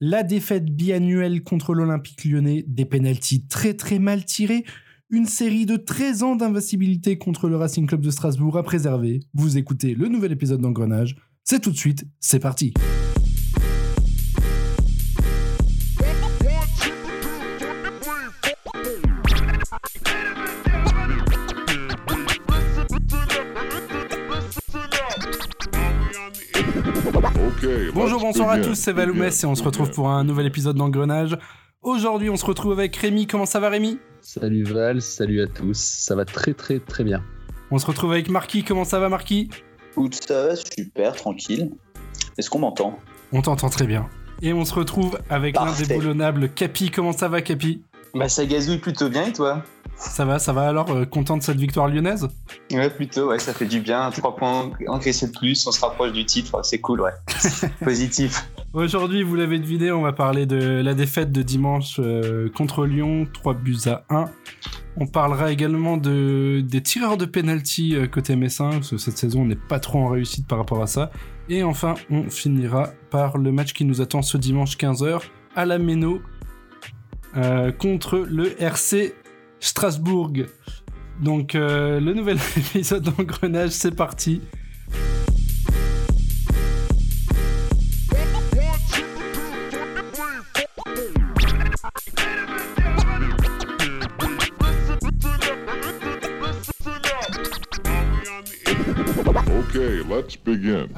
la défaite biannuelle contre l'Olympique lyonnais, des pénalties très très mal tirés, une série de 13 ans d'invincibilité contre le Racing Club de Strasbourg à préserver. Vous écoutez le nouvel épisode d'Engrenage. C'est tout de suite, c'est parti. Bonjour, bonsoir à tous, c'est Valoumès et on se retrouve pour un nouvel épisode d'Engrenage. Aujourd'hui, on se retrouve avec Rémi. Comment ça va, Rémi? Salut Val, salut à tous. Ça va très très très bien. On se retrouve avec Marquis. Comment ça va, Marquis? Écoute, ça va super, tranquille. Est-ce qu'on m'entend? On t'entend très bien. Et on se retrouve avec l'indéboulonnable Capi. Comment ça va, Capi? Bah, ça gazouille plutôt bien et toi? Ça va, ça va alors euh, Content de cette victoire lyonnaise? Ouais, plutôt, ouais, ça fait du bien. Trois points encaissés de plus, on se rapproche du titre, c'est cool, ouais. Positif. Aujourd'hui, vous l'avez deviné, on va parler de la défaite de dimanche euh, contre Lyon, 3 buts à 1. On parlera également de, des tireurs de penalty euh, côté Messin, parce que cette saison n'est pas trop en réussite par rapport à ça. Et enfin, on finira par le match qui nous attend ce dimanche 15h à la Méno contre le RC Strasbourg. Donc euh, le nouvel épisode d'Engrenage, c'est parti.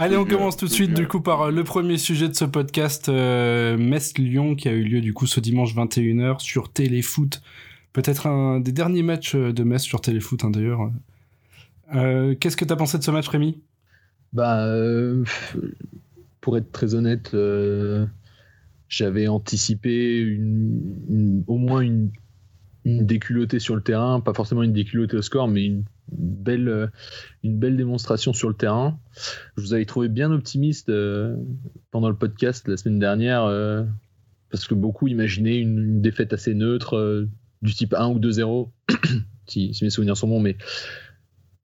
Allez, on commence tout de suite du coup par euh, le premier sujet de ce podcast, euh, Metz-Lyon, qui a eu lieu du coup ce dimanche 21h sur Téléfoot. Peut-être un des derniers matchs euh, de Metz sur Téléfoot hein, d'ailleurs. Euh, qu'est-ce que tu as pensé de ce match, Rémi? Bah, euh, pour être très honnête, j'avais anticipé une, au moins une, déculottée sur le terrain, pas forcément une déculottée au score, mais une belle, une belle démonstration sur le terrain. Je vous avais trouvé bien optimiste pendant le podcast la semaine dernière, parce que beaucoup imaginaient une, défaite assez neutre, du type 1 ou 2-0, si, mes souvenirs sont bons, mais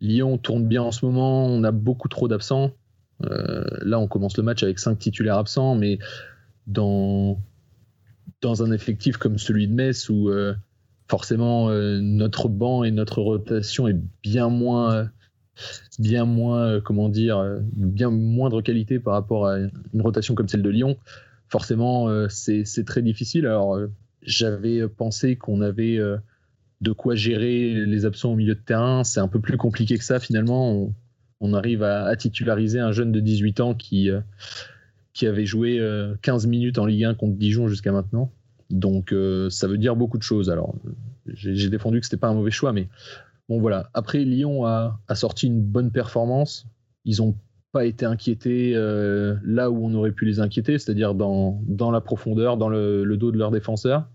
Lyon tourne bien en ce moment, on a beaucoup trop d'absents. Euh, là, on commence le match avec 5 titulaires absents, mais dans, dans un effectif comme celui de Metz, où euh, forcément euh, notre banc et notre rotation est bien moins, bien moins, comment dire, bien moindre qualité par rapport à une rotation comme celle de Lyon, forcément, c'est très difficile. Alors, j'avais pensé qu'on avait euh, de quoi gérer les absents au milieu de terrain. C'est un peu plus compliqué que ça finalement. On, arrive à, titulariser un jeune de 18 ans qui, euh, qui avait joué 15 euh, minutes en Ligue 1 contre Dijon jusqu'à maintenant. Donc ça veut dire beaucoup de choses. Alors j'ai défendu que c'était pas un mauvais choix, mais bon voilà. Après Lyon a, sorti une bonne performance. Ils ont pas été inquiétés euh, là où on aurait pu les inquiéter, c'est-à-dire dans, dans, la profondeur, dans le, dos de leurs défenseurs.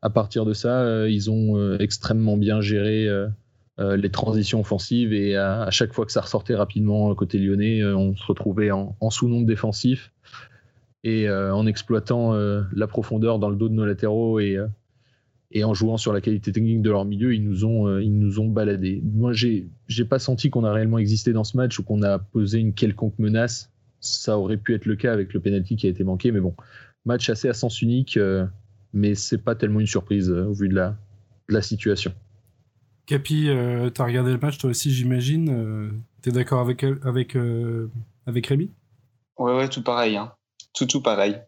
À partir de ça, euh, ils ont euh, extrêmement bien géré les transitions offensives et à, chaque fois que ça ressortait rapidement côté lyonnais, on se retrouvait en, en sous-nombre défensif et en exploitant la profondeur dans le dos de nos latéraux et et en jouant sur la qualité technique de leur milieu, ils nous ont, euh, ils nous ont baladé. Moi, j'ai, j'ai pas senti qu'on a réellement existé dans ce match ou qu'on a posé une quelconque menace. Ça aurait pu être le cas avec le penalty qui a été manqué, mais bon, match assez à sens unique, euh, mais c'est pas tellement une surprise euh, au vu de la, de la situation. Capi, tu as regardé le match toi aussi, j'imagine. tu es d'accord avec, avec, avec Rémi? Ouais, ouais, tout pareil. Hein. Tout, tout pareil.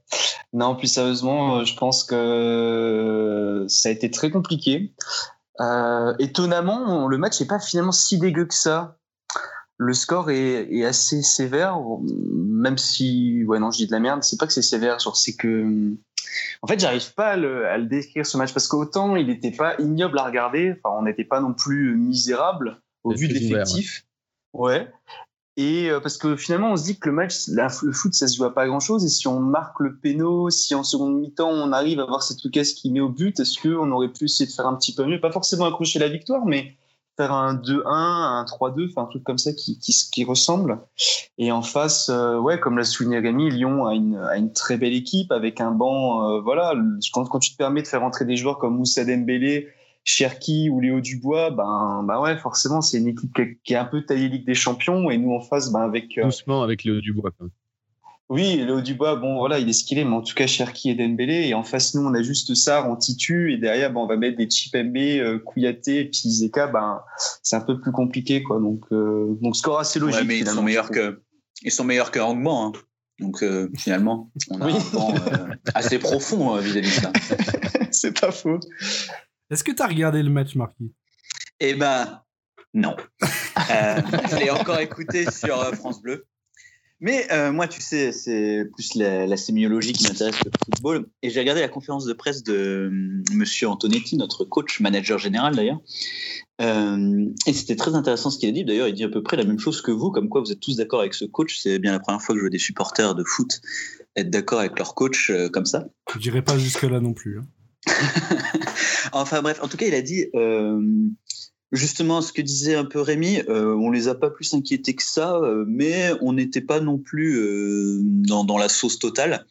Non, plus sérieusement, euh, je pense que ça a été très compliqué. Euh, étonnamment, le match n'est pas finalement si dégueu que ça. Le score est, assez sévère, même si, ouais, non, je dis de la merde. C'est pas que c'est sévère, c'est que, en fait, j'arrive pas à le, décrire ce match parce qu'autant il n'était pas ignoble à regarder, enfin, on n'était pas non plus misérable au vu de l'effectif. Ouais. Et euh, parce que finalement, on se dit que le match, le foot, ça se joue à pas grand chose. Et si on marque le péno, si en seconde mi-temps, on arrive à voir cette Lucas qui met au but, est-ce qu'on aurait pu essayer de faire un petit peu mieux? Pas forcément accrocher la victoire, mais faire un 2-1, un 3-2, enfin un truc comme ça qui, qui, qui ressemble. Et en face, euh, ouais, comme l'a souligné Rémi, Lyon a une, a une très belle équipe avec un banc. Euh, voilà, quand, quand tu te permets de faire entrer des joueurs comme Moussa Dembélé, Cherki ou Léo Dubois, ben, ben ouais, forcément, c'est une équipe qui est un peu taillée Ligue des Champions et nous en face, ben avec. Euh, Doucement avec Léo Dubois, quand même. Oui, Léo Dubois, bon voilà, il est ce qu'il est, mais en tout cas Cherki et Dembélé. Et en face, nous, on a juste ça, on titu, et derrière, ben, on va mettre des Chipembe, euh, Kouyaté, et puis Zeka, ben, c'est un peu plus compliqué, quoi. Donc, euh, donc score assez logique. Ouais, mais ils sont meilleurs que, ils sont meilleurs que Angban, hein. Donc euh, finalement, on a Oui. un banc euh, assez profond euh, vis-à-vis de ça. c'est pas faux. Est-ce que tu as regardé le match, Marquis? Eh ben, non. Euh, je l'ai encore écouté sur euh, France Bleu. Mais euh, moi, tu sais, c'est plus la, la sémiologie qui m'intéresse que le football. Et j'ai regardé la conférence de presse de euh, Monsieur Antonetti, notre coach, manager général d'ailleurs. Euh, et c'était très intéressant ce qu'il a dit. D'ailleurs, il dit à peu près la même chose que vous, comme quoi vous êtes tous d'accord avec ce coach. C'est bien la première fois que je vois des supporters de foot être d'accord avec leur coach euh, comme ça. Je dirais pas jusque-là non plus. hein. Enfin bref, en tout cas, il a dit euh, justement ce que disait un peu Rémi, euh, on les a pas plus inquiétés que ça, euh, mais on n'était pas non plus euh, dans, dans la sauce totale.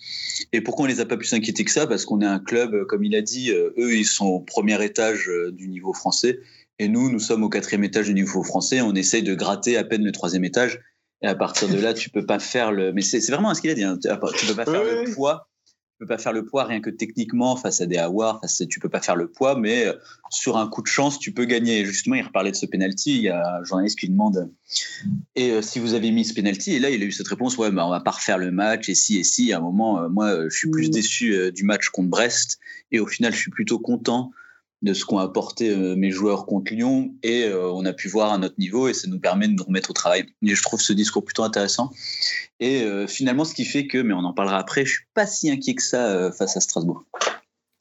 Et pourquoi on les a pas plus inquiétés que ça? Parce qu'on est un club, comme il a dit, eux, ils sont au premier étage du niveau français, et nous, nous sommes au quatrième étage du niveau français. On essaye de gratter à peine le troisième étage. Et à partir de là, tu peux pas faire le. Mais c'est vraiment ce qu'il a dit. hein. Tu peux pas faire le poids peux pas faire le poids rien que techniquement face à des Aouar, face à- tu peux pas faire le poids, mais euh, sur un coup de chance, tu peux gagner. Justement, il reparlait de ce penalty. Il y a un journaliste qui demande et euh, si vous avez mis ce penalty, et là, il a eu cette réponse ouais, bah, on va pas refaire le match, et si, et si. À un moment, euh, moi, euh, je suis plus Mm. déçu euh, du match contre Brest, et au final, je suis plutôt content de ce qu'ont apporté euh, mes joueurs contre Lyon, et euh, on a pu voir à notre niveau, et ça nous permet de nous remettre au travail. Et je trouve ce discours plutôt intéressant. Et euh, finalement, ce qui fait que, mais on en parlera après, je suis pas si inquiet que ça face à Strasbourg.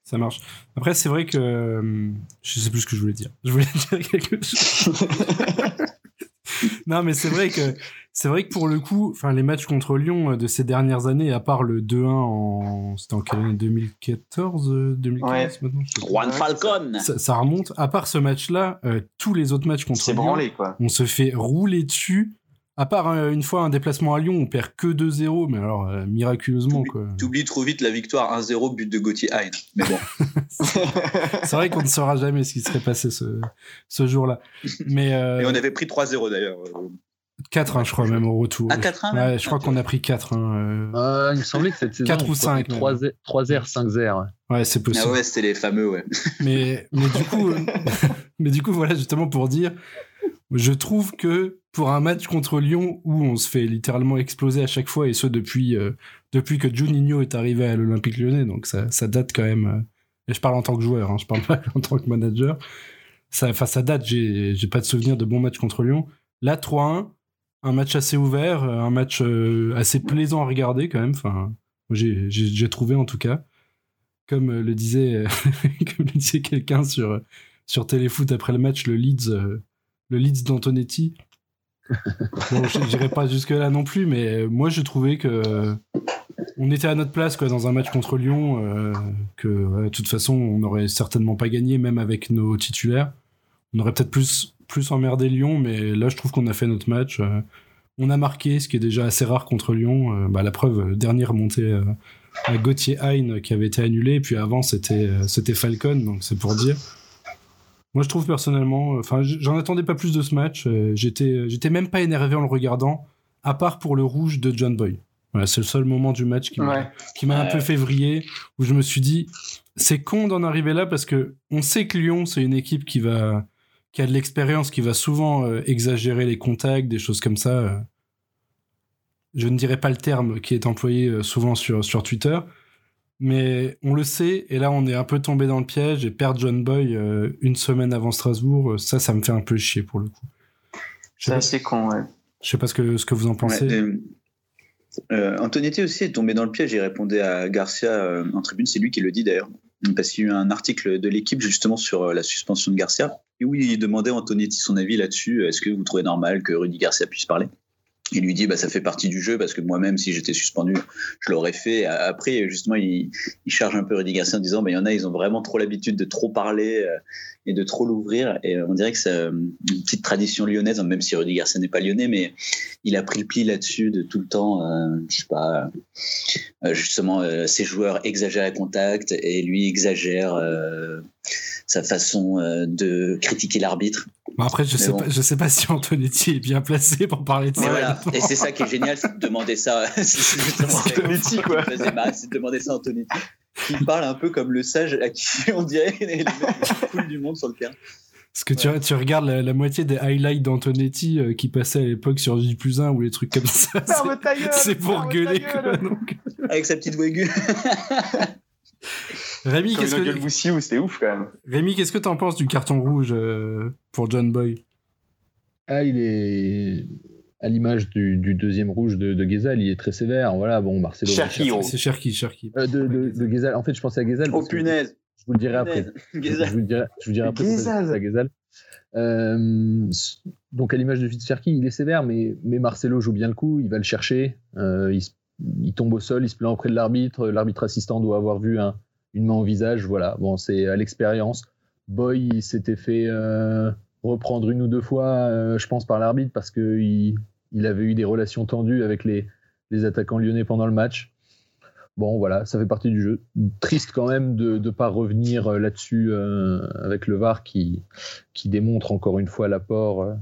Ça marche. Après, c'est vrai que. je sais plus ce que je voulais dire. Je voulais dire quelque chose. non, mais c'est vrai que. C'est vrai que pour le coup, enfin, les matchs contre Lyon euh, de ces dernières années, à part le 2-1 en. C'était en quelle année? 2014 euh, 2015 Ouais. maintenant Juan Falcon ça, ça remonte. À part ce match-là, euh, tous les autres matchs contre C'est Lyon, branlé, quoi. on se fait rouler dessus. À part euh, une fois un déplacement à Lyon, on perd que 2-0, mais alors euh, miraculeusement quoi. T'oublies trop vite la victoire 1-0, but de Gauthier Hein. Mais bon, C'est vrai qu'on ne saura jamais ce qui serait passé ce, ce jour-là. Mais euh, et on avait pris 3-0 d'ailleurs. 4, hein, je crois, même au retour. Ah, 4-1 Ouais, même je crois qu'on a pris 4. Hein, euh. Euh, il me semblait que cette saison, Quatre ou on prenait cinq, même. 3 Z- 3 R, 5 R. Ouais, c'est possible. Ah ouais, c'était les fameux, ouais. Mais, mais, du coup, euh, mais du coup, voilà, justement pour dire, je trouve que pour un match contre Lyon où on se fait littéralement exploser à chaque fois, et ce depuis, euh, depuis que Juninho est arrivé à l'Olympique lyonnais, donc ça, ça date quand même. euh, et je parle en tant que joueur, hein, je parle pas en tant que manager. Ça, enfin, ça date, j'ai j'ai pas de souvenir de bons matchs contre Lyon. Là, 3-1, un match assez ouvert, euh, un match assez plaisant à regarder quand même. Enfin, j'ai trouvé en tout cas. Comme le disait, comme le disait quelqu'un sur, sur Téléfoot après le match, le Leeds, le Leeds d'Antonetti. Bon, je n'irai pas jusque-là non plus, mais euh, moi je trouvais que euh, on était à notre place dans un match contre Lyon, euh, que de toute façon on n'aurait certainement pas gagné, même avec nos titulaires. On aurait peut-être plus, emmerdé Lyon, mais là je trouve qu'on a fait notre match. on a marqué, ce qui est déjà assez rare contre Lyon. bah, la preuve, dernière montée à Gauthier Hein qui avait été annulée, et puis avant c'était Falcon, donc c'est pour dire. Moi je trouve personnellement, euh, enfin j'en attendais pas plus de ce match. euh, J'étais j'étais même pas énervé en le regardant, à part pour le rouge de John Boy. Voilà, c'est le seul moment du match qui m'a Ouais. qui m'a un peu février, où je me suis dit, c'est con d'en arriver là parce que on sait que Lyon, c'est une équipe qui va, qui a de l'expérience, qui va souvent euh, exagérer les contacts, des choses comme ça. euh. Je ne dirais pas le terme qui est employé euh, souvent sur, sur Twitter, mais on le sait, et là on est un peu tombé dans le piège, et perdre John Boy euh, une semaine avant Strasbourg, euh, ça, ça me fait un peu chier pour le coup. C'est assez con, ouais. je sais pas ce que, ce que vous en pensez. Ouais, euh, euh, Antonetti aussi est tombé dans le piège. Il répondait à Garcia euh, en tribune. C'est lui qui le dit d'ailleurs. Parce qu'il y a eu un article de l'équipe justement sur euh, la suspension de Garcia. Et où il demandait à Antonetti son avis là-dessus. Est-ce que vous trouvez normal que Rudy Garcia puisse parler? Il lui dit bah, ça fait partie du jeu parce que moi-même, si j'étais suspendu, je l'aurais fait. Après, justement, il, il charge un peu Rudy Garcia en disant bah, il y en a, ils ont vraiment trop l'habitude de trop parler euh, et de trop l'ouvrir. Et on dirait que c'est euh, une petite tradition lyonnaise, même si Rudy Garcia n'est pas lyonnais, mais il a pris le pli là-dessus de tout le temps, euh, je sais pas, euh, justement, euh, ses joueurs exagèrent à contact et lui exagère euh, sa façon euh, de critiquer l'arbitre. Bon, après, je Mais sais, bon. pas, je sais pas si Antonetti est bien placé pour parler de Mais ça. voilà, et c'est ça qui est génial, c'est de demander ça. c'est Antonetti, quoi. c'est de demander ça à Antonetti. Qui parle un peu comme le sage à qui on dirait les les cool du monde sur le terrain. Parce que tu, tu regardes la, la moitié des highlights d'Antonetti euh, qui passaient à l'époque sur J plus 1 ou les trucs comme ça. c'est- pour gueuler, gueule. quoi. Donc. Avec sa petite voix aiguë. Rémi, qu'est-ce que, c'était ouf quand même. Rémi, qu'est-ce que t'en penses du carton rouge euh, pour John Boy? Ah, il est à l'image du, du deuxième rouge de, de Ghezal, il est très sévère. Voilà, bon, Marcelo. Cherki. C'est Cherki, Cherki. Euh, de, de. En fait, je pensais à Ghezal. Oh punaise. Je vous le dirai après. Je vous le dirai, je vous dirai après. à. Euh, donc à l'image de Fitzcherki, il est sévère, mais, mais Marcelo joue bien le coup, il va le chercher, euh, il tombe au sol, il se plaint auprès de l'arbitre, l'arbitre assistant doit avoir vu un- une main au visage, voilà, bon c'est à l'expérience. Boy il s'était fait euh, reprendre une ou deux fois, euh, je pense, par l'arbitre parce qu'il il avait eu des relations tendues avec les, attaquants lyonnais pendant le match. Bon, voilà, ça fait partie du jeu. Triste quand même de ne pas revenir euh, là-dessus avec le VAR qui, démontre encore une fois l'apport,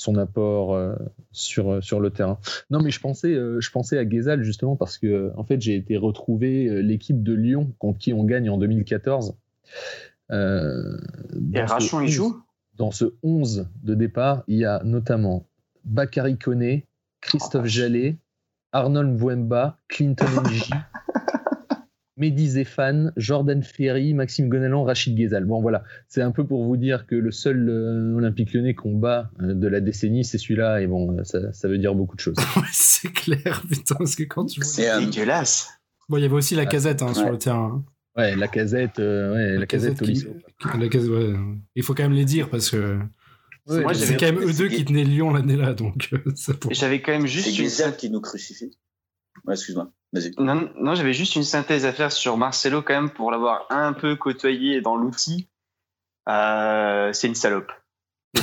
son apport euh, sur, euh, sur le terrain. Non, mais je pensais, euh, je pensais à Ghezal justement parce que en fait j'ai été retrouver l'équipe de Lyon contre qui on gagne en 2014. Euh, Et dans ce Rachon, il 11 joue dans ce 11 de départ, il y a notamment Bakary Koné, Christophe Jallet, Arnold Mbouemba, Clinton Nji, Mehdi Zéphane, Jordan Ferry, Maxime Gonalan, Rachid Ghezal. Bon voilà, c'est un peu pour vous dire que le seul euh, Olympique lyonnais qu'on bat euh, de la décennie, c'est celui-là, et bon, euh, ça, ça veut dire beaucoup de choses. Ouais, c'est clair, putain, parce que quand tu vois... C'est Dégueulasse. Bon, il y avait aussi la casette hein, sur le terrain. Ouais, la casette, euh, ouais, la, casette, qui- Tolisso. la casette, ouais. Il faut quand même les dire parce que Ouais, Moi, c'est quand même eux c'est deux qui tenaient Lyon l'année-là, donc euh, ça pour... J'avais quand même c'est juste une Ghezal qui nous crucifie. Ouais, excuse-moi. Vas-y. Non, non j'avais juste une synthèse à faire sur Marcelo quand même pour l'avoir un peu côtoyé dans l'outil. Euh, c'est une salope.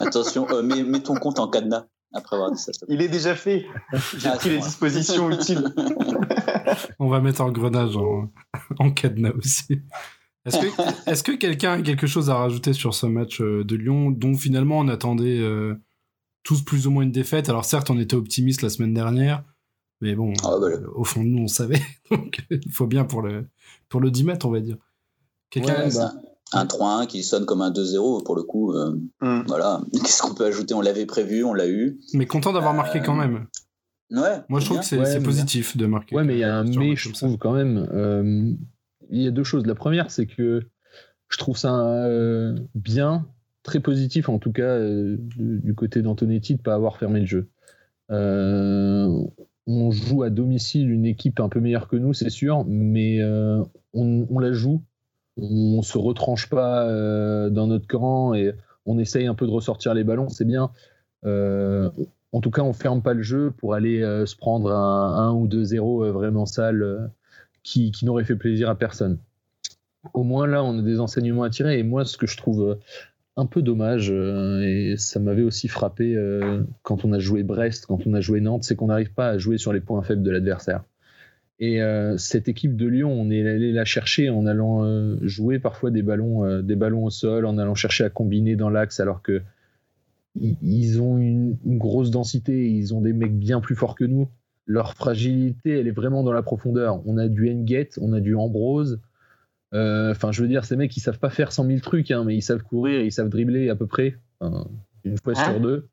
Attention, euh, mets, mets ton compte en cadenas après avoir dit ça. Il est déjà fait. J'ai Ah, pris les dispositions utiles. On va mettre en grenage en, en cadenas aussi. Est-ce que, est-ce que quelqu'un a quelque chose à rajouter sur ce match euh, de Lyon dont finalement on attendait euh, tous plus ou moins une défaite? Alors certes, on était optimiste la semaine dernière, mais bon, Ah, bah, euh, au fond de nous, on savait. Donc il faut bien pour le, pour le 10 mètres, on va dire. Quelqu'un Ouais, bah. un, un 3-1 qui sonne comme un 2-0 pour le coup. euh, Hmm. voilà. Qu'est-ce qu'on peut ajouter? On l'avait prévu, on l'a eu. Mais content d'avoir Euh, marqué quand même. Ouais. Moi, je trouve bien. que c'est, Ouais, positif de marquer. Ouais, mais il y a un mais, je ça. trouve quand même. Euh, il y a deux choses. La première, c'est que je trouve ça euh, bien, très positif en tout cas euh, du, du côté d'Antonetti de ne pas avoir fermé le jeu. On joue à domicile une équipe un peu meilleure que nous, c'est sûr, mais euh, on, la joue. On se retranche pas euh, dans notre camp et on essaye un peu de ressortir les ballons, c'est bien. Euh, en tout cas, on ferme pas le jeu pour aller se prendre un 1 ou 2-0 euh, vraiment sale qui, qui n'aurait fait plaisir à personne. Au moins là, on a des enseignements à tirer. Et moi, ce que je trouve un peu dommage, euh, et ça m'avait aussi frappé euh, quand on a joué Brest, quand on a joué Nantes, c'est qu'on n'arrive pas à jouer sur les points faibles de l'adversaire. Et euh, cette équipe de Lyon, on est allé la chercher en allant jouer parfois des ballons, des ballons au sol, en allant chercher à combiner dans l'axe, alors que ils ont une, une grosse densité, ils ont des mecs bien plus forts que nous. Leur fragilité, elle est vraiment dans la profondeur. On a du Enguet, on a du Ambrose. Euh, Enfin, je veux dire, ces mecs, ils savent pas faire 100 000 trucs, hein, mais ils savent courir, ils savent dribbler à peu près, une fois sur deux.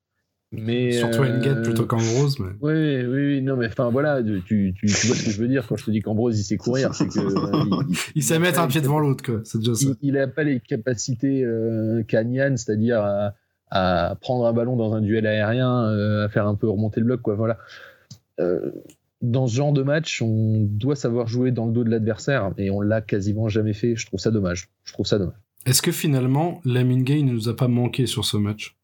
Mais Surtout euh, Engate plutôt qu'Ambrose. Mais... oui, oui, oui, non, mais enfin voilà, tu, tu, tu vois ce que je veux dire quand je te dis qu'Ambrose il sait courir, c'est que euh, il, Il sait mettre un pied devant l'autre, quoi. C'est déjà ça. il, il a pas les capacités euh, c'est-à-dire à, à prendre un ballon dans un duel aérien, euh, à faire un peu remonter le bloc, quoi. Voilà. Dans ce genre de match, on doit savoir jouer dans le dos de l'adversaire et on l'a quasiment jamais fait. Je trouve ça dommage. Je trouve ça dommage. Est-ce que finalement, Lamine Gay ne nous a pas manqué sur ce match?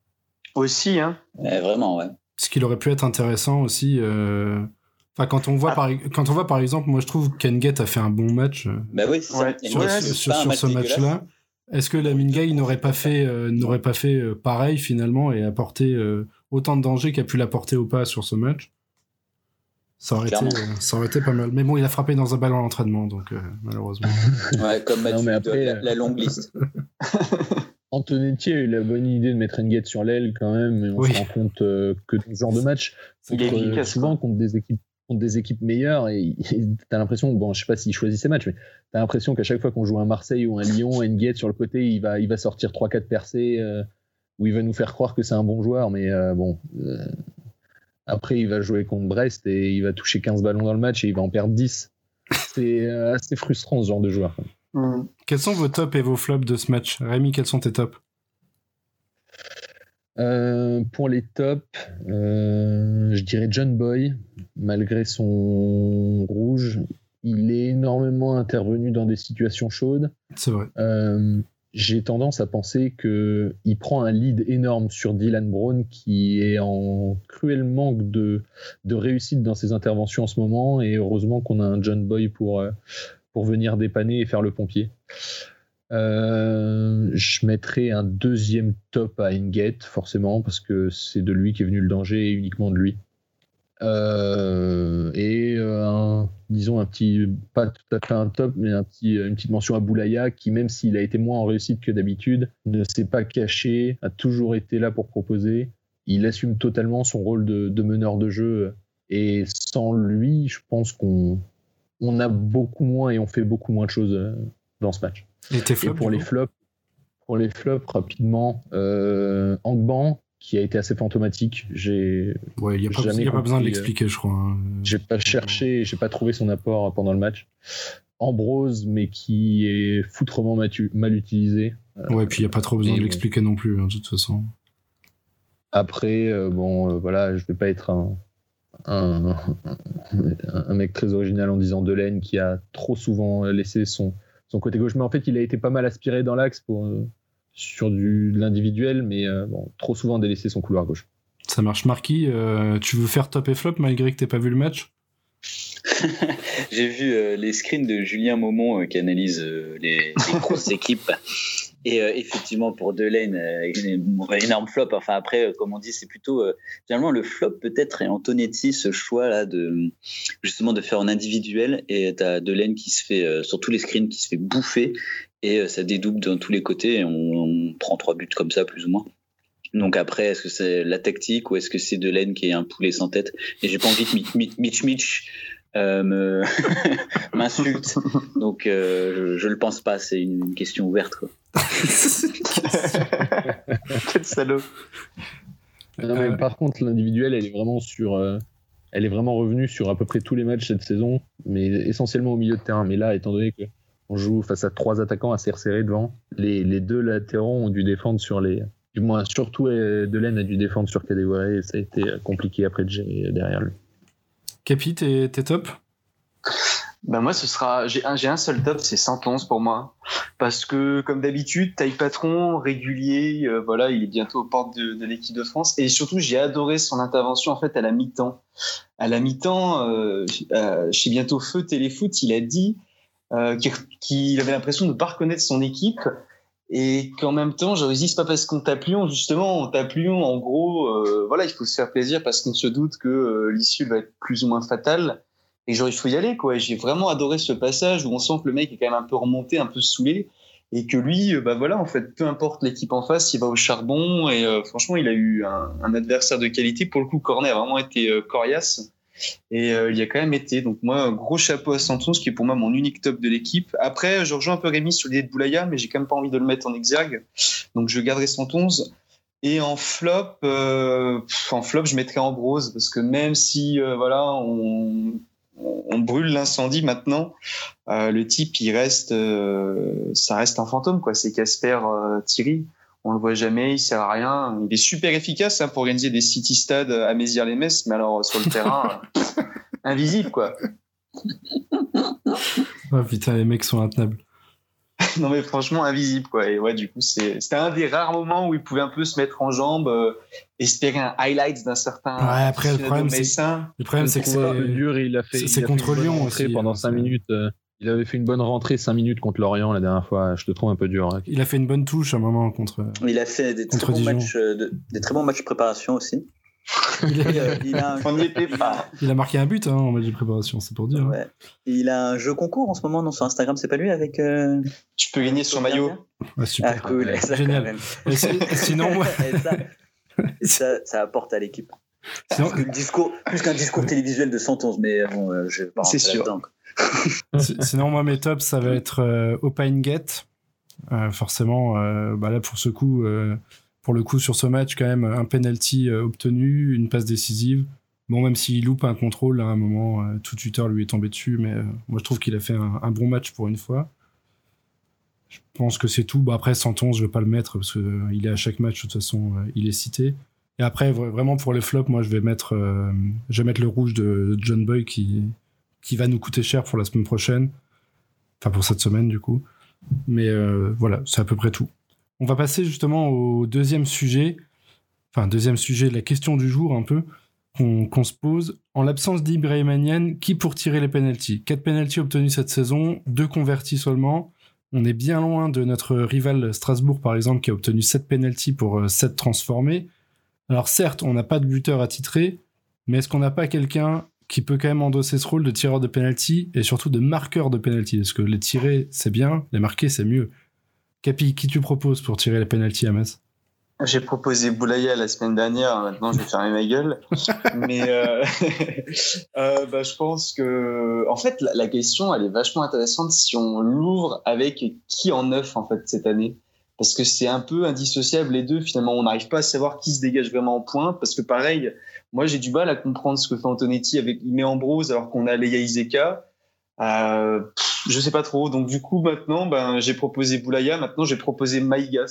Aussi, hein. Ouais, vraiment, ouais. Ce qu'il aurait pu être intéressant aussi. euh, Enfin, quand on voit Ah. par quand on voit par exemple, moi je trouve qu'Engate a fait un bon match euh, Bah oui, Ouais, sur, ouais, match ce match-là. Est-ce que Lamine Gay n'aurait pas fait euh, n'aurait pas fait pareil finalement et apporté euh, autant de danger qu'a pu l'apporter ou pas sur ce match? Ça aurait, été, Clairement. ça aurait été pas mal. Mais bon, il a frappé dans un ballon à l'entraînement, donc euh, malheureusement. Ouais, comme Non, Mathieu, mais après, la, euh, la longue liste. Antonetti a eu la bonne idée de mettre Nguet sur l'aile quand même, et on Oui. se rend compte euh, que dans ce genre de match, Il est efficace, souvent contre des équipes contre des équipes meilleures et t'as l'impression bon je sais pas s'il choisit ses matchs mais t'as l'impression qu'à chaque fois qu'on joue un Marseille ou un Lyon Nguet sur le côté il va il va sortir 3-4 percées euh, où il va nous faire croire que c'est un bon joueur mais euh, bon euh, après il va jouer contre Brest et il va toucher 15 ballons dans le match et il va en perdre 10 c'est euh, assez frustrant ce genre de joueur Mm. Quels sont vos tops et vos flops de ce match? Rémi, quels sont tes tops? Euh, pour les tops, euh, je dirais John Boy, malgré son rouge, il est énormément intervenu dans des situations chaudes. C'est vrai. Euh, J'ai tendance à penser que il prend un lead énorme sur Dylan Brown, qui est en cruel manque de, de réussite dans ses interventions en ce moment, et heureusement qu'on a un John Boy pour, euh, pour venir dépanner et faire le pompier. Euh, je mettrai un deuxième top à Engate, forcément, parce que c'est de lui qui est venu le danger et uniquement de lui. Euh, et un, disons un petit, pas tout à fait un top, mais un petit, une petite mention à Boulaya, qui même s'il a été moins en réussite que d'habitude, ne s'est pas caché, a toujours été là pour proposer. Il assume totalement son rôle de, de meneur de jeu. Et sans lui, je pense qu'on on a beaucoup moins et on fait beaucoup moins de choses euh, dans ce match. Et tes Et pour les flops, pour les flops rapidement, euh, Angban qui a été assez fantomatique. J'ai Ouais, il n'y a, pas- jamais y a pas besoin de l'expliquer, je crois. hein. j'ai pas cherché, j'ai pas trouvé son apport pendant le match. Ambrose, mais qui est foutrement mal utilisé. Ouais, puis il n'y a pas trop besoin et de bon. l'expliquer non plus, hein, de toute façon. Après, euh, bon, euh, voilà, je vais pas être un, un, un mec très original en disant Delaine qui a trop souvent laissé son, son côté gauche. Mais en fait, il a été pas mal aspiré dans l'axe pour, euh, sur du, de l'individuel, mais euh, bon, trop souvent délaissé son couloir gauche. Ça marche. Marquis, euh, tu veux faire top et flop malgré que t'aies pas vu le match? J'ai vu euh, les screens de Julien Maumont euh, qui analyse euh, les, les grosses équipes. Et euh, effectivement, pour Delaine, euh, une énorme flop. Enfin, après, euh, comme on dit, c'est plutôt. euh, finalement, le flop, peut-être, est Antonetti, ce choix-là de justement de faire en individuel. Et t'as Delaine qui se fait, euh, sur tous les screens, qui se fait bouffer. Et euh, ça dédouble dans tous les côtés. Et on, on prend trois buts comme ça, plus ou moins. Donc après, est-ce que c'est la tactique ou est-ce que c'est Delaine qui est un poulet sans tête? Et j'ai pas envie que Mitch Mitch, euh, me m'insulte. Donc euh, je, je le pense pas, c'est une, une question ouverte. Quoi. Quel salaud. Non, mais par contre, l'individuel, elle est vraiment sur. euh, elle est vraiment revenue sur à peu près tous les matchs cette saison, mais essentiellement au milieu de terrain. Mais là, étant donné que on joue face à trois attaquants assez resserrés devant, les, les deux latéraux ont dû défendre sur les. Du moins, surtout euh, Delaine a dû défendre sur Kadewere et ça a été euh, compliqué après de gérer derrière lui. Capi, t'es top? Bah moi, ce sera. J'ai un, j'ai un seul top, c'est 111 pour moi. Parce que, comme d'habitude, taille patron, régulier, euh, voilà, il est bientôt aux portes de, de l'équipe de France. Et surtout, j'ai adoré son intervention, en fait, à la mi-temps. À la mi-temps, euh, euh, chez Bientôt Feu Téléfoot, il a dit euh, qu'il qu'il avait l'impression de ne pas reconnaître son équipe. Et qu'en même temps, j'aurais dit, c'est pas parce qu'on tape justement, on tape en gros, euh, voilà, il faut se faire plaisir parce qu'on se doute que euh, l'issue va être plus ou moins fatale et genre il faut y aller quoi. J'ai vraiment adoré ce passage où on sent que le mec est quand même un peu remonté, un peu saoulé et que lui, euh, bah voilà, en fait, peu importe l'équipe en face, il va au charbon et euh, franchement, il a eu un, un adversaire de qualité. Pour le coup, Cornet a vraiment été euh, coriace et euh, il y a quand même été. Donc moi, gros chapeau à Santon, ce qui est pour moi mon unique top de l'équipe. Après, je rejoins un peu Rémi sur l'idée de Boulaya, mais j'ai quand même pas envie de le mettre en exergue, donc je garderai Santonze. Et en flop, euh, en flop, je mettrais Ambrose parce que même si euh, voilà, on, brûle l'incendie maintenant, le type, il reste, ça reste un fantôme quoi. C'est Casper Thierry. On le voit jamais, il sert à rien. Il est super efficace hein, pour organiser des city stades à Mézières-les-Messes, mais alors sur le terrain, euh, invisible quoi. Oh putain, les mecs sont intenables. non mais franchement invisible quoi et ouais du coup c'est c'était un des rares moments où il pouvait un peu se mettre en jambe euh, espérer un highlight d'un certain Ouais, après, le problème, c'est-. Le problème, c'est que c'est. dur, il a fait, c'est- il c'est a fait contre Lyon aussi, pendant hein, 5 c'est- minutes. euh, il avait fait une bonne rentrée 5 minutes contre Lorient la dernière fois. Je te trouve un peu dur. hein. Il a fait une bonne touche à un moment contre. Il a fait des très, Contre bons Dijon. matchs, euh, de- des très bons matchs de préparation aussi. Il a, Euh, il, a un, il marqué un but hein, en match de préparation, c'est pour dire. hein. ouais. il a un jeu concours en ce moment non, sur Instagram, c'est pas lui avec. euh, Tu peux gagner son maillot. Ah, super. Ah, cool, ça, Génial. Et si- sinon, moi- Et ça, et ça, ça apporte à l'équipe. sinon, Plus qu'un discours, plus qu'un discours télévisuel de 111, mais bon, euh, je vais pas C'est sûr. quoi. Si- Sinon, moi, mes tops, ça va être euh, Opinegate. Euh, forcément, euh, bah là, pour ce coup, euh, pour le coup, sur ce match, quand même, un penalty euh, obtenu, une passe décisive. Bon, même s'il loupe un contrôle, à un moment, tout Twitter lui est tombé dessus, mais moi, je trouve qu'il a fait un, bon match pour une fois. Je pense que c'est tout. Bah, après, 111, je vais pas le mettre, parce qu'il est à chaque match, de toute façon, il est cité. Et après, vra- vraiment, pour les flops, moi, je vais mettre, je vais mettre le rouge de, de John Boy qui, qui va nous coûter cher pour la semaine prochaine. Enfin, pour cette semaine, du coup. Mais euh, voilà, c'est à peu près tout. On va passer justement au deuxième sujet. Enfin, deuxième sujet, la question du jour, un peu, qu'on se pose. En l'absence d'Ibrahimanian, qui pour tirer les penalties Quatre penalties obtenus cette saison, deux convertis seulement. On est bien loin de notre rival Strasbourg, par exemple, qui a obtenu 7 penalties pour 7 transformés. Alors certes, on n'a pas de buteur attitré, mais est-ce qu'on n'a pas quelqu'un qui peut quand même endosser ce rôle de tireur de penalty et surtout de marqueur de penalty Parce que les tirer, c'est bien, les marquer, c'est mieux. Capi, qui tu proposes pour tirer les penalties à Metz? J'ai proposé Boulaya la semaine dernière, maintenant je vais fermer ma gueule. Mais euh, euh, bah, je pense que, en fait, la, la question, elle est vachement intéressante si on l'ouvre avec qui en neuf, en fait, cette année. Parce que c'est un peu indissociable les deux, finalement. On n'arrive pas à savoir qui se dégage vraiment en point. Parce que pareil, moi j'ai du mal à comprendre ce que fait Antonetti avec met Ambrose alors qu'on a Leia Iseka. Euh, je sais pas trop. Donc du coup maintenant, ben j'ai proposé Boulaya. Maintenant j'ai proposé Maïga.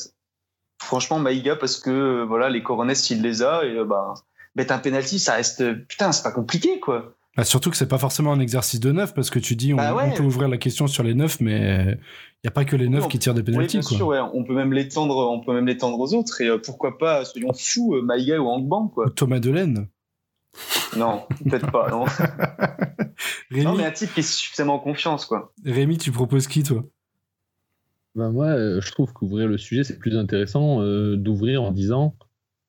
Franchement Maïga parce que euh, voilà les Coronets il les a et euh, ben mettre un penalty ça reste putain c'est pas compliqué quoi. Bah, Surtout que c'est pas forcément un exercice de neuf, parce que tu dis on, Bah ouais. on peut ouvrir la question sur les neufs, mais il n'y a pas que les neufs qui tirent des Oui, quoi. sûr, ouais. On peut même l'étendre, on peut même l'étendre aux autres et euh, pourquoi pas, soyons fous, euh, Maïga ou Angban quoi. Ou Thomas Delaine. Non, peut-être pas. Non. Rémi, non, mais un type qui est suffisamment en confiance quoi. Rémi, tu proposes qui, toi? Ben moi, euh, je trouve qu'ouvrir le sujet, c'est plus intéressant euh, d'ouvrir en disant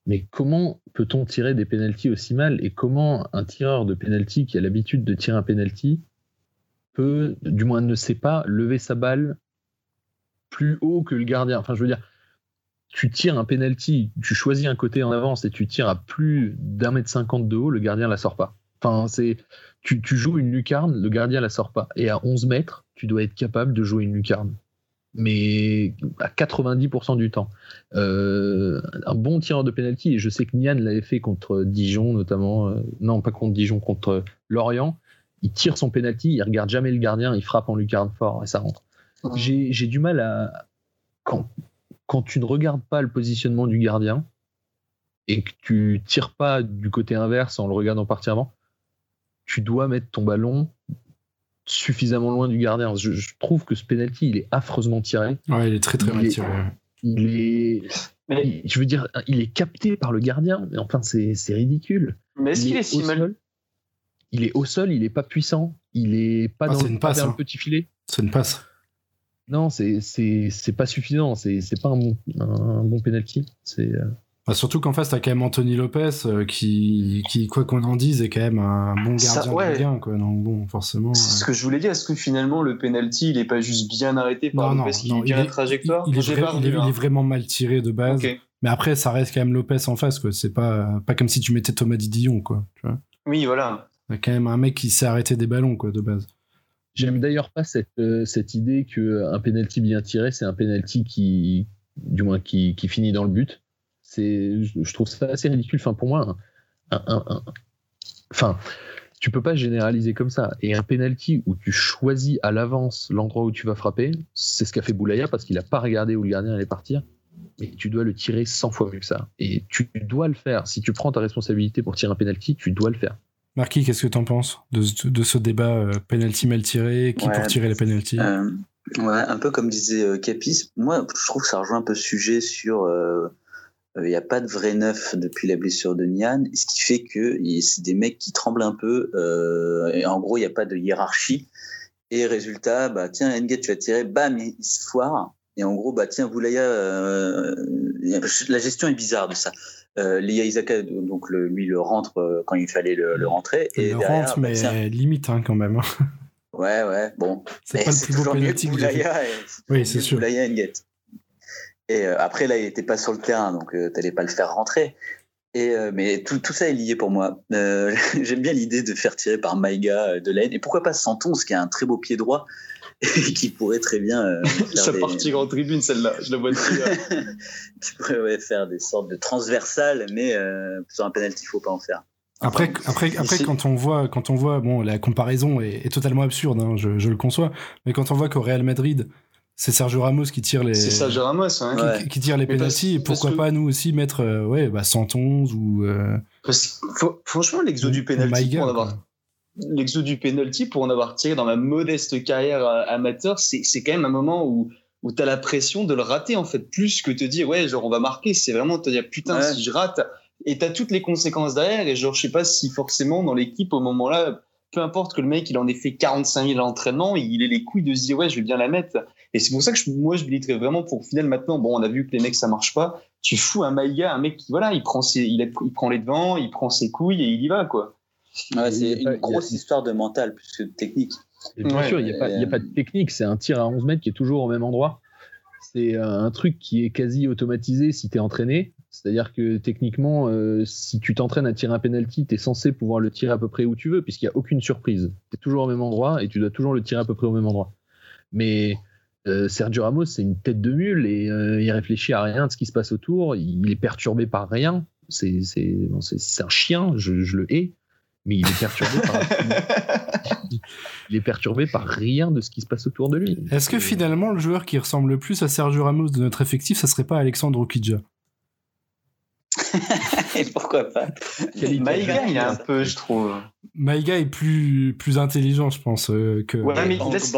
mais comment peut-on tirer des pénalties aussi mal et comment un tireur de pénalty qui a l'habitude de tirer un pénalty peut, du moins ne sait pas, lever sa balle plus haut que le gardien? Enfin, je veux dire, tu tires un penalty, tu choisis un côté en avance et tu tires à plus d'un mètre cinquante de haut, le gardien la sort pas. Enfin, c'est tu, tu joues une lucarne, le gardien la sort pas. Et à 11 mètres, tu dois être capable de jouer une lucarne. Mais à 90% du temps. Euh, un bon tireur de penalty, et je sais que Nian l'avait fait contre Dijon notamment, euh, non pas contre Dijon, contre Lorient, il tire son penalty, il regarde jamais le gardien, il frappe en lucarne fort et ça rentre. J'ai du mal à... Quand, quand tu ne regardes pas le positionnement du gardien et que tu tires pas du côté inverse en le regardant partir avant, tu dois mettre ton ballon suffisamment loin du gardien. Je, je trouve que ce penalty, il est affreusement tiré. Ouais, il est très très Il mal est- tiré. Il est, Mais, il- je veux dire, il est capté par le gardien, mais enfin, c'est c'est ridicule. mais est-ce Il qu'il est au si mal sol. Il est au sol, il est pas puissant, il est pas Ah, dans le, passe, vers hein. le petit filet. C'est une passe. Non, c'est c'est c'est pas suffisant. C'est c'est pas un bon un bon penalty. C'est euh, Bah, surtout qu'en face, t'as quand même Anthony Lopez euh, qui, qui, quoi qu'on en dise, est quand même un bon Ça, gardien ouais. de Ligue 1, quoi. Donc bon, forcément. C'est ce euh, que je voulais dire. Est-ce que finalement le penalty, il est pas juste bien arrêté par Non, non, Lopez qui non, vient il la est- trajectoire il, est J'ai vrai- pas il est- revu, il est hein. vraiment mal tiré de base. Mais après, ça reste quand même Lopez en face, quoi. C'est pas, pas comme si tu mettais Thomas Didion, quoi. Tu vois. Oui, voilà. T'as quand même un mec qui sait arrêter des ballons, quoi, de base. J'aime d'ailleurs pas cette, euh, cette idée qu'un penalty bien tiré, c'est un penalty qui, du moins, qui, qui finit dans le but. C'est, je trouve ça assez ridicule. Enfin, pour moi, un, un- un- un- enfin, tu peux pas généraliser comme ça. Et un penalty où tu choisis à l'avance l'endroit où tu vas frapper, c'est ce qu'a fait Boulaya parce qu'il a pas regardé où le gardien allait partir. Mais tu dois le tirer 100 fois mieux que ça. Et tu dois le faire. Si tu prends ta responsabilité pour tirer un penalty, tu dois le faire. Marquis, qu'est-ce que t'en penses de, ce- de ce débat euh, penalty mal tiré Qui Ouais. pour tirer les penalties? Euh, ouais, un peu comme disait euh, Capis, moi je trouve que ça rejoint un peu ce sujet sur euh, il n'y a pas de vrai neuf depuis la blessure de Nian, ce qui fait que c'est des mecs qui tremblent un peu, euh, et en gros il n'y a pas de hiérarchie, et résultat, bah tiens Enget tu vas tirer, bam, il, se foire, Et en gros, bah tiens, Boulaya, euh, la gestion est bizarre de ça. Euh, Lia Isaka, donc le, lui le rentre euh, quand il fallait le, le rentrer. Il et le derrière, rentre, bah, mais tiens, limite hein, quand même. hein. ouais, ouais, bon. C'est pas le plus beau penalty que j'ai Oui, c'est sûr. Boulaya Nguet. Et euh, après, là, il n'était pas sur le terrain, donc tu t'allais pas le faire rentrer. Et, euh, mais tout, tout ça est lié pour moi. Euh, J'aime bien l'idée de faire tirer par Maïga euh, de l'aine. Et pourquoi pas Santon, qui a un très beau pied droit et qui pourrait très bien euh, faire Ça des- partir en tribune, celle-là. Je la vois très bien. qui pourrait ouais, faire des sortes de transversales, mais euh, sur un penalty, il faut pas en faire. Après, après, après quand on voit, quand on voit, bon, la comparaison est, est totalement absurde, hein, je, je le conçois, mais quand on voit qu'au Real Madrid, c'est Sergio Ramos qui tire les, C'est ça, Ramos. Hein. qui, Ouais. qui tire les pénalties, et pourquoi que- pas nous aussi mettre, euh, ouais, bah 111 ou euh, Parce que, fr- franchement, l'exo du penalty pour en avoir l'exo du penalty pour en avoir tiré dans ma modeste carrière euh, amateur, c'est c'est quand même un moment où où t'as la pression de le rater en fait plus que te dire ouais genre on va marquer. C'est vraiment te dire putain Ouais. si je rate et t'as toutes les conséquences derrière et genre je sais pas si forcément dans l'équipe au moment là peu importe que le mec il en ait fait 45 000 à l'entraînement, il ait les couilles de se dire ouais je vais bien la mettre. Et c'est pour ça que je- moi je militerais vraiment pour au final maintenant bon on a vu que les mecs ça marche pas. Tu fous un Maïga, un mec qui voilà il prend ses, il, a- il prend les devants, il prend ses couilles et il y va quoi. Ouais, c'est pas- une a- grosse histoire de mental plus que de technique. Et bien Ouais. sûr, il n'y a, pas- il y a pas de technique, c'est un tir à 11 mètres qui est toujours au même endroit. C'est euh, un truc qui est quasi automatisé si tu es entraîné. C'est-à-dire que techniquement, euh, si tu t'entraînes à tirer un penalty, tu es censé pouvoir le tirer à peu près où tu veux, puisqu'il n'y a aucune surprise. Tu es toujours au même endroit et tu dois toujours le tirer à peu près au même endroit. Mais Sergio Ramos, c'est une tête de mule et euh, il réfléchit à rien de ce qui se passe autour. Il est perturbé par rien. C'est bon, un chien, je, je le hais, mais il est perturbé par il est perturbé par rien de ce qui se passe autour de lui. Est-ce que Euh, finalement le joueur qui ressemble le plus à Sergio Ramos de notre effectif, ça serait pas Alexandre Okidja? Et pourquoi pas? Maïga, il est un peu, je trouve. Maïga est plus plus intelligent, je pense, euh, que. Ouais, mais laisse-.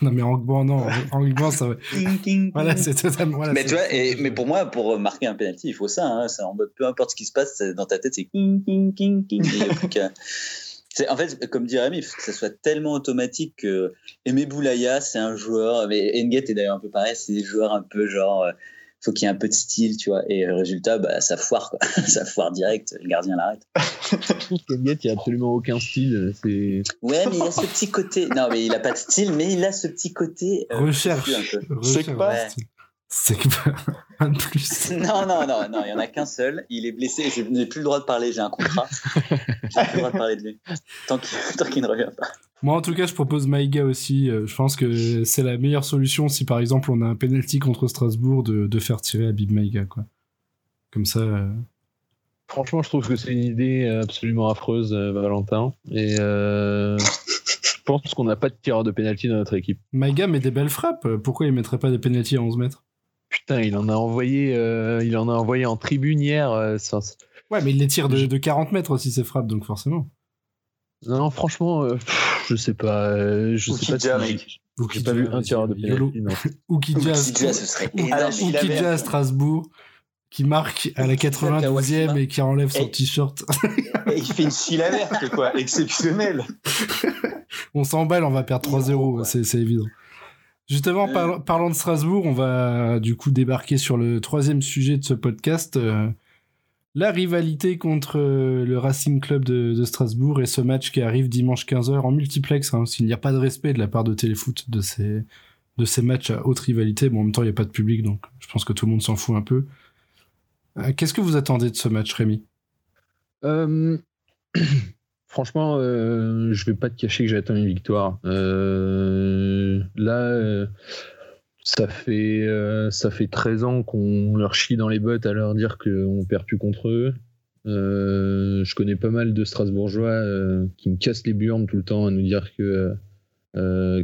Non mais Angban, non, Angban, ça va. Ting, ting, Voilà, c'est totalement. Voilà, mais tu vois, et, mais pour moi, pour marquer un penalty, il faut ça. Hein, c'est en mode peu importe ce qui se passe, dans ta tête, c'est king, king, king, king. C'est- En fait, comme dit Rémi, il faut que ça soit tellement automatique que Aimé Boulaya, c'est un joueur, mais Enguet est d'ailleurs un peu pareil, c'est des joueurs un peu genre, euh, faut qu'il y ait un peu de style, tu vois, et résultat, bah, ça foire, quoi. ça foire direct, le gardien l'arrête. Je trouve qu'Enguet, il n'y a absolument aucun style. C'est Ouais, mais il a ce petit côté, non, mais il a pas de style, mais il a ce petit côté. euh, Recherche. confus un peu. Recherche. C'est pas- Ouais. C'est pas un de plus. Non, non, non, non, il y en a qu'un seul. Il est blessé. Je n'ai plus le droit de parler. J'ai un contrat. J'ai plus le droit de parler de lui. Tant qu'il tant qu'il ne revient pas. Moi, en tout cas, je propose Maïga aussi. Euh, Je pense que c'est la meilleure solution si, par exemple, on a un penalty contre Strasbourg de, de faire tirer Habib Maïga, quoi. Comme ça. euh, Franchement, je trouve que c'est une idée absolument affreuse, euh, Valentin. Et euh, je pense qu'on n'a pas de tireur de pénalty dans notre équipe. Maïga met des belles frappes. Pourquoi il mettrait pas des penalties à 11 mètres? Putain, il en a envoyé, euh, il en a envoyé en tribune hier. Ouais, mais il les tire de, de 40 mètres aussi, ces frappes, donc forcément. Non, franchement, pff, je sais pas. euh, je Ou sais pas. Si- mec. J'ai pas vu un tireur de pénalty. Oukidja, ce serait énorme. Oukidja à Strasbourg, qui marque à la 92e Kawashima. et qui enlève son Et- t-shirt. Et il fait une verte, quoi. Exceptionnel. on s'emballe, on va perdre 3-0, Ouais. c'est c'est évident. Justement, par- parlant de Strasbourg, on va du coup débarquer sur le troisième sujet de ce podcast. euh, la rivalité contre euh, le Racing Club de, Strasbourg et ce match qui arrive dimanche 15h en multiplex, hein, qu'il n'y a pas de respect de la part de Téléfoot de ces, de ces matchs à haute rivalité. Bon, en même temps, il n'y a pas de public, donc je pense que tout le monde s'en fout un peu. Euh, Qu'est-ce que vous attendez de ce match, Rémi? Euh, Franchement, euh, je vais pas te cacher que j'attends une victoire. Là, ça fait euh, ça fait 13 ans qu'on leur chie dans les bottes à leur dire qu'on perd plus contre eux. Euh, je connais pas mal de Strasbourgeois euh, qui me cassent les burnes tout le temps à nous dire que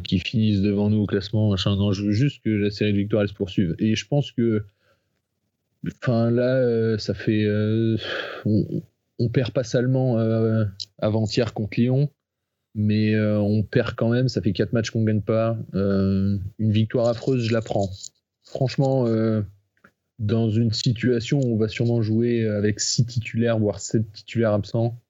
qu'ils finissent devant nous au classement. Machin. Non, je veux juste que la série de victoires se poursuive. Et je pense que, là, ça fait on, perd pas seulement euh, avant-hier contre Lyon, mais euh, on perd quand même. Ça fait quatre matchs qu'on gagne pas. Euh, une victoire affreuse, je la prends. Franchement, euh, dans une situation où on va sûrement jouer avec six titulaires, voire sept titulaires absents,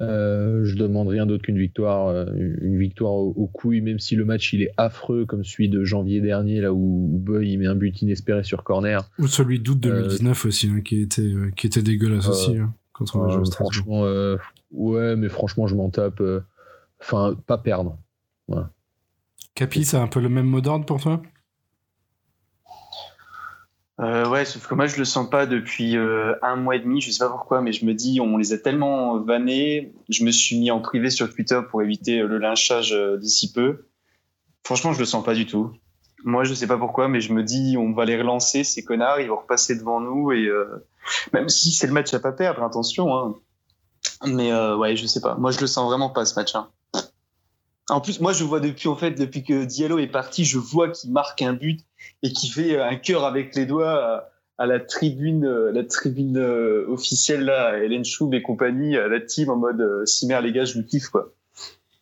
je demande rien d'autre qu'une victoire, une victoire au, au couilles, même si le match il est affreux comme celui de janvier dernier, là où, où Boy il met un but inespéré sur corner. Ou celui d'août 2019 aussi, hein, qui, était, qui était dégueulasse aussi. hein, au Strasbourg. franchement, ouais, mais franchement, je m'en tape. Enfin, pas perdre. Capi, c'est un peu le même mot d'ordre pour toi? Euh, ouais, sauf que moi je le sens pas depuis euh, un mois et demi, je sais pas pourquoi, mais je me dis on les a tellement vannés, je me suis mis en privé sur Twitter pour éviter euh, le lynchage d'ici peu. Franchement, je le sens pas du tout. Moi, je sais pas pourquoi, mais je me dis on va les relancer ces connards, ils vont repasser devant nous et euh, même si c'est le match à pas perdre, attention. Hein. Mais euh, ouais, je sais pas. Moi, je le sens vraiment pas ce match-là. En plus, moi, je vois depuis en fait depuis que Diallo est parti, je vois qu'il marque un but et qui fait euh, un cœur avec les doigts à, à la tribune, euh, la tribune euh, officielle là, à Hélène Schub et compagnie, à la team en mode euh, Cimer les gars, je vous kiffe quoi.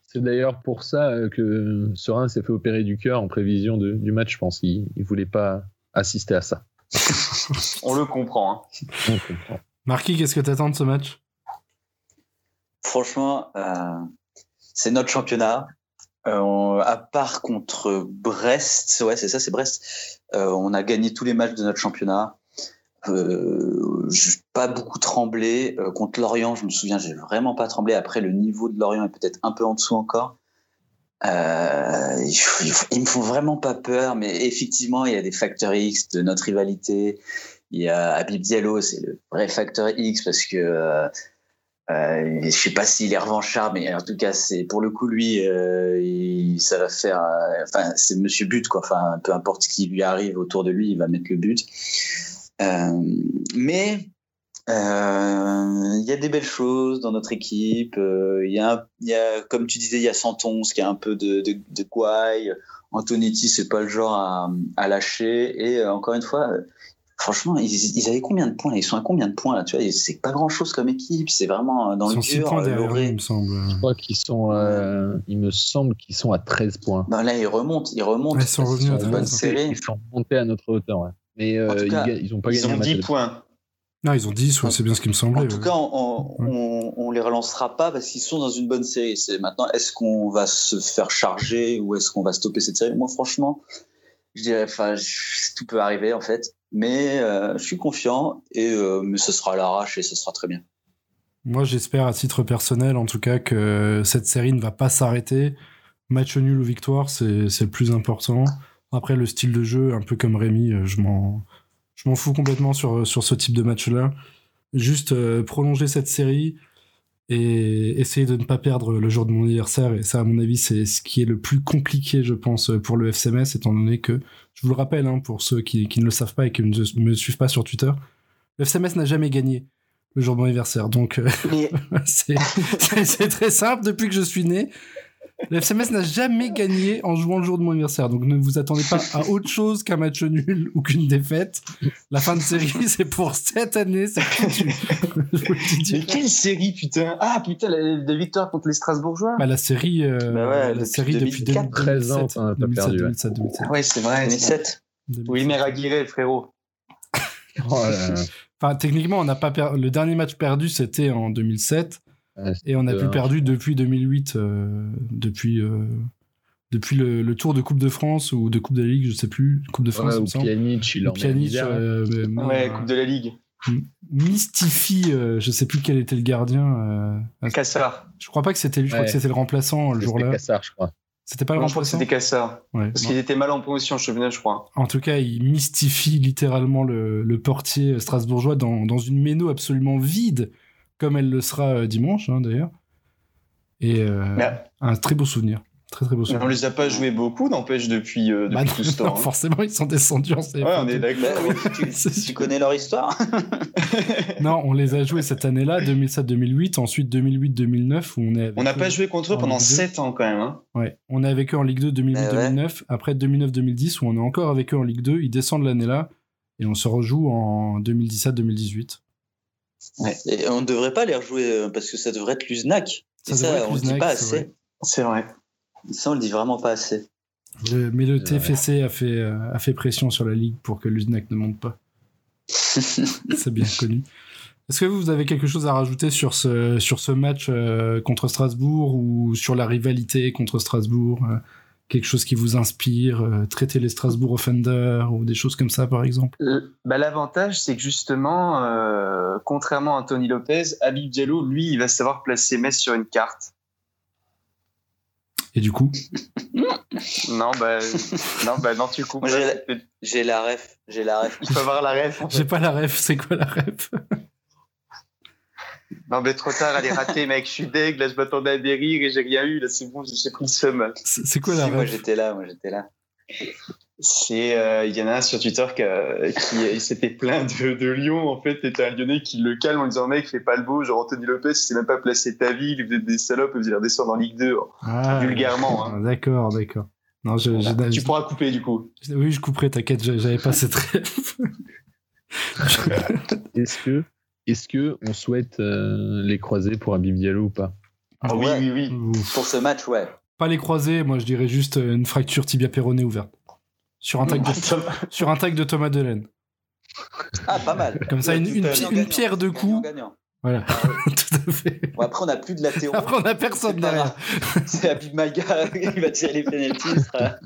C'est d'ailleurs pour ça euh, que Serein s'est fait opérer du cœur en prévision de- du match, je pense. Il, il voulait pas assister à ça. On le comprend. Hein. On comprend. Marquis, qu'est-ce que t'attends de ce match? Franchement, euh, c'est notre championnat. Euh, à part contre Brest, ouais, c'est ça, c'est Brest. euh, on a gagné tous les matchs de notre championnat. Euh, pas beaucoup tremblé Euh, contre Lorient. Je me souviens, j'ai vraiment pas tremblé. Après, le niveau de Lorient est peut-être un peu en dessous encore. Ils, ils me font vraiment pas peur, mais effectivement, il y a des facteurs X de notre rivalité. Il y a Habib Diallo, c'est le vrai facteur X parce que euh, je sais pas s'il est revanchard, mais en tout cas, c'est pour le coup lui, euh, ça va faire. euh, Enfin, c'est Monsieur But quoi. Enfin, peu importe ce qui lui arrive autour de lui, il va mettre le but. Euh, mais il y a des belles choses dans notre équipe. Il y, comme tu disais, il y a Santons qui a un peu de, de, de gouaille. Antonetti, c'est pas le genre à, à lâcher. Et encore une fois, franchement, ils, ils avaient combien de points? Ils sont à combien de points là? Tu vois, c'est pas grand chose comme équipe. C'est vraiment euh, dans Ils le sont 6 dur. points euh, derrière, il me semble. Je crois qu'ils sont. euh, il me semble qu'ils sont à 13 points. Ben là, ils remontent, ils remontent. Ouais, ils sont revenus à bonne 13. série. Ils sont montés à notre hauteur. ouais. Mais euh, ils, ils ont pas Ils gagné ont un match. 10 points. Non, ils ont 10, ouais, c'est bien ce qui me semblait. En tout ouais. cas, on, on, Ouais. on, les relancera pas parce qu'ils sont dans une bonne série. C'est maintenant, est-ce qu'on va se faire charger ou est-ce qu'on va stopper cette série? Moi, franchement, je dirais, enfin, tout peut arriver en fait, mais euh, je suis confiant et euh, mais ce sera à l'arrache et ce sera très bien. Moi, j'espère à titre personnel, en tout cas, que cette série ne va pas s'arrêter. Match nul ou victoire, c'est le plus important. Après, le style de jeu, un peu comme Rémi, euh, je m'en fous complètement sur, sur ce type de match-là. Juste prolonger cette série et essayer de ne pas perdre le jour de mon anniversaire. Et ça, à mon avis, c'est ce qui est le plus compliqué, je pense, pour le FCMS, étant donné que, je vous le rappelle, hein, pour ceux qui, qui ne le savent pas et qui ne me suivent pas sur Twitter, le FCMS n'a jamais gagné le jour de mon anniversaire. Donc, euh, c'est très simple depuis que je suis né. Le FCMS n'a jamais gagné en jouant le jour de mon anniversaire. Donc ne vous attendez pas à autre chose qu'un match nul ou qu'une défaite. La fin de série, c'est pour cette année, c'est foutu. Mais quelle série, putain Ah, putain, la, la victoire contre les Strasbourgeois Bah, la série, euh, Bah ouais, la depuis série depuis 2004, 2007, 13 ans, pas 2007, perdu, ouais. 2007, 2007, Ah Ouais, c'est vrai. 2007. 2007. Oui, mais Aguirre, frérot. Oh là là. Enfin, techniquement, on n'a pas per- le dernier match perdu, c'était en 2007. Et on a c'était plus perdu depuis 2008, euh, depuis, euh, depuis le, le Tour de Coupe de France ou de Coupe de la Ligue, je sais plus, Coupe de France, Ouais, ou. Pjanic, il en Pjanic, euh, mais- Ouais, euh, Coupe de la Ligue. mystifie, euh, je sais plus quel était le gardien. euh, Cassard. je crois pas que c'était lui, je crois que c'était le remplaçant le C'était jour-là. Cassard, je crois. C'était pas le Moi, je crois que remplaçant c'était Cassard. Ouais. Parce qu'il était mal en promotion, cheminat, je crois. En tout cas, il mystifie littéralement le, le portier strasbourgeois dans, dans une méno absolument vide, comme elle le sera euh, dimanche, hein, d'ailleurs. Et euh, un très beau souvenir. Très très beau souvenir. on les a pas joués beaucoup, n'empêche, depuis, euh, depuis Bah, tout ce non, temps. hein. forcément, ils sont descendus en CFA2. Ouais, on est Bah d'accord. oui, tu, tu connais leur histoire Non, on les a joués cette année-là, 2007-2008, ensuite 2008-2009, où on est On n'a pas joué contre eux en pendant Ligue deux. 7 ans quand même. Hein. Ouais, on est avec eux en Ligue 2 2008-2009, après 2009-2010, où on est encore avec eux en Ligue 2, ils descendent l'année-là, et on se rejoue en 2017-2018. Et on ne devrait pas les rejouer euh, parce que ça devrait être l'USNAC. Ça Et ça, être on le dit pas c'est assez. vrai. C'est vrai. Ça, on le dit vraiment pas assez. Le- mais le. TFC a fait, euh, a fait pression sur la Ligue pour que l'USNAC ne monte pas. C'est bien connu. Est-ce que vous avez quelque chose à rajouter sur ce, sur ce match euh, contre Strasbourg ou sur la rivalité contre Strasbourg euh, Quelque chose qui vous inspire euh, Traiter les Strasbourg Offenders ou des choses comme ça, par exemple? Bah, L'avantage, c'est que justement, contrairement à Tony Lopez, Habib Diallo, lui, il va savoir placer Metz sur une carte. Et du coup? Non, bah, non, bah, non, tu coupes. J'ai la, ref. J'ai la ref. Il faut avoir la ref. J'ai pas la ref. C'est quoi la ref? Non, mais trop tard, elle est ratée, mec. Je suis deg. Là, je m'attendais à des rires et j'ai rien eu. Là, c'est bon, j'ai pris le seum. C'est quoi la ref Moi, j'étais là. Moi, j'étais là. C'est, euh, il y en a un sur Twitter qui, qui s'était plaint de, de, Lyon. En fait, c'était un Lyonnais qui le calme en disant mec, fais pas le beau. Genre Anthony Lopez, il s'est même pas placé ta ville. Vous êtes des salopes, vous allez redescendre en Ligue 2. Ah, vulgairement. Hein. D'accord, d'accord. Non, je, je, tu pourras couper du coup. Oui, je couperai. T'inquiète, j'avais pas cette rêve. est-ce que, est-ce que on souhaite euh, les croiser pour Abib Diallo ou pas? Ah, Oui, oui, oui. Pour ce match, ouais. Pas les croiser. Moi, je dirais juste une fracture tibia péroné ouverte sur un tag de, sur un tag de Thomas Delaine. Ah, pas mal. Comme ça, une, une, pierre de coups. Voilà, ah tout à fait. Bon, après, on n'a plus de latéraux. Après, on n'a personne derrière. C'est Abib Maga, il va tirer les pénalties. Il sera,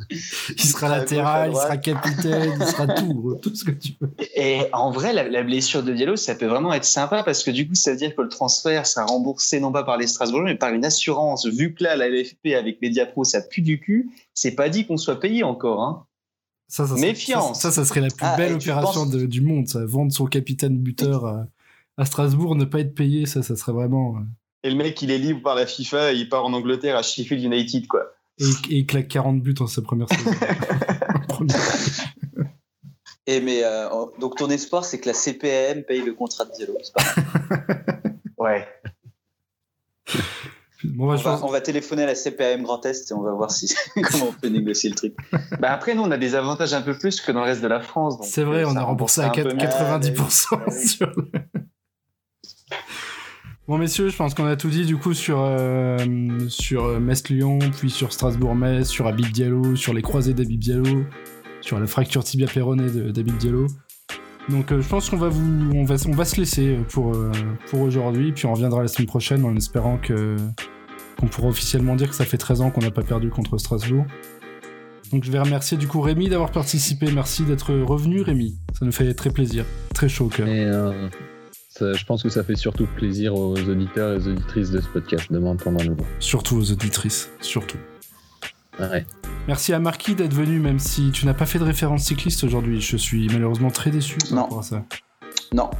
il sera latéral, il sera capitaine, il sera tout, tout ce que tu veux. Et en vrai, la, blessure de Diallo, ça peut vraiment être sympa parce que du coup, ça veut dire que le transfert sera remboursé non pas par les Strasbourgeois, mais par une assurance. Vu que là, la LFP avec Mediapro, ça pue du cul, c'est pas dit qu'on soit payé encore. Hein. Ça, ça, Méfiance. Ça, ça, serait la plus ah, belle opération du monde. Ça. Vendre son capitaine buteur à, Strasbourg, ne pas être payé, ça, ça serait vraiment. Euh, et le mec, il est libre par la FIFA et il part en Angleterre à Sheffield United, quoi. Et, il claque 40 buts en sa première saison. et mais euh, donc ton espoir, c'est que la CPM paye le contrat de Diallo, c'est pas Ouais on, va, téléphoner à la CPAM Grand Est et on va voir si, comment on peut négocier le truc. Bah après, nous, on a des avantages un peu plus que dans le reste de la France. C'est vrai, on a remboursé à 90%. Bon messieurs, je pense qu'on a tout dit du coup sur euh, euh, Metz-Lyon, puis sur Strasbourg-Metz, sur Abib Diallo, sur les croisés d'Abib Diallo, sur la fracture tibia péronée d'Abib Diallo. Donc euh, je pense qu'on va se laisser pour aujourd'hui, puis on reviendra la semaine prochaine en espérant qu'on pourra officiellement dire que ça fait 13 ans qu'on n'a pas perdu contre Strasbourg. Donc je vais remercier du coup Rémi d'avoir participé. Merci d'être revenu Rémi. Ça nous fait très plaisir. Très chaud au cœur. Je pense que ça fait surtout plaisir aux auditeurs et aux auditrices de ce podcast de m'entendre à nouveau. Surtout aux auditrices. Surtout. Ouais. Merci à Marquis d'être venu, même si tu n'as pas fait de référence cycliste aujourd'hui. Je suis malheureusement très déçu par rapport à ça. Non,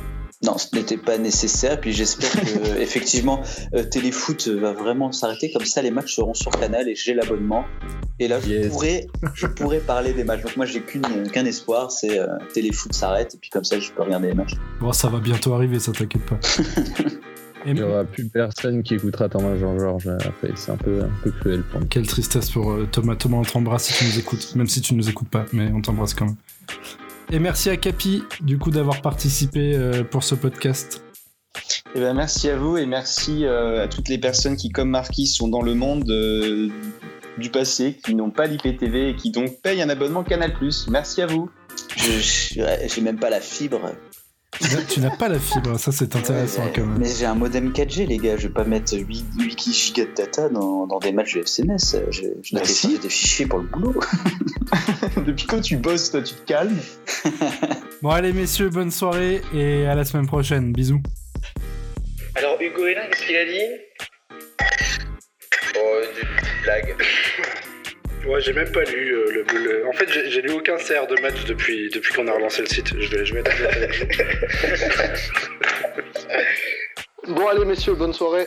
non, ce n'était pas nécessaire. Puis j'espère que effectivement euh, Téléfoot va vraiment s'arrêter. Comme ça, les matchs seront sur Canal et j'ai l'abonnement. Et là, je pourrais, je pourrais parler des matchs. Donc moi, j'ai qu'un espoir, c'est euh, Téléfoot s'arrête et puis comme ça, je peux regarder les matchs. Bon, ça va bientôt arriver, ça t'inquiète pas. Il n'y aura plus personne qui écoutera Thomas Jean-Georges après. C'est un peu, un peu cruel pour nous. Quelle tristesse pour euh, Thomas. Thomas, on t'embrasse si tu nous écoutes. Même si tu ne nous écoutes pas, mais on t'embrasse quand même. Et merci à Capi, du coup, d'avoir participé euh, pour ce podcast. Eh ben, merci à vous et merci euh, à toutes les personnes qui, comme Marquis, sont dans le monde euh, du passé, qui n'ont pas l'IPTV et qui donc payent un abonnement Canal+. Merci à vous. Je J'ai même pas la fibre. Tu n'as pas la fibre, ça c'est intéressant quand même. Mais j'ai un modem 4G, les gars. Je vais pas mettre 8, 8 Go de data dans, dans, des matchs de FCMS. Je, je bah si. des fichiers pour le boulot. Depuis quand tu bosses, toi, tu te calmes? Bon, allez, messieurs, bonne soirée et à la semaine prochaine. Bisous. Alors, Hugo est là, qu'est-ce qu'il a dit? Oh, une blague. Ouais, j'ai même pas lu euh, le, En fait, j'ai lu aucun CR de match depuis, depuis qu'on a relancé le site. Je vais, je vais Bon, allez, messieurs, bonne soirée.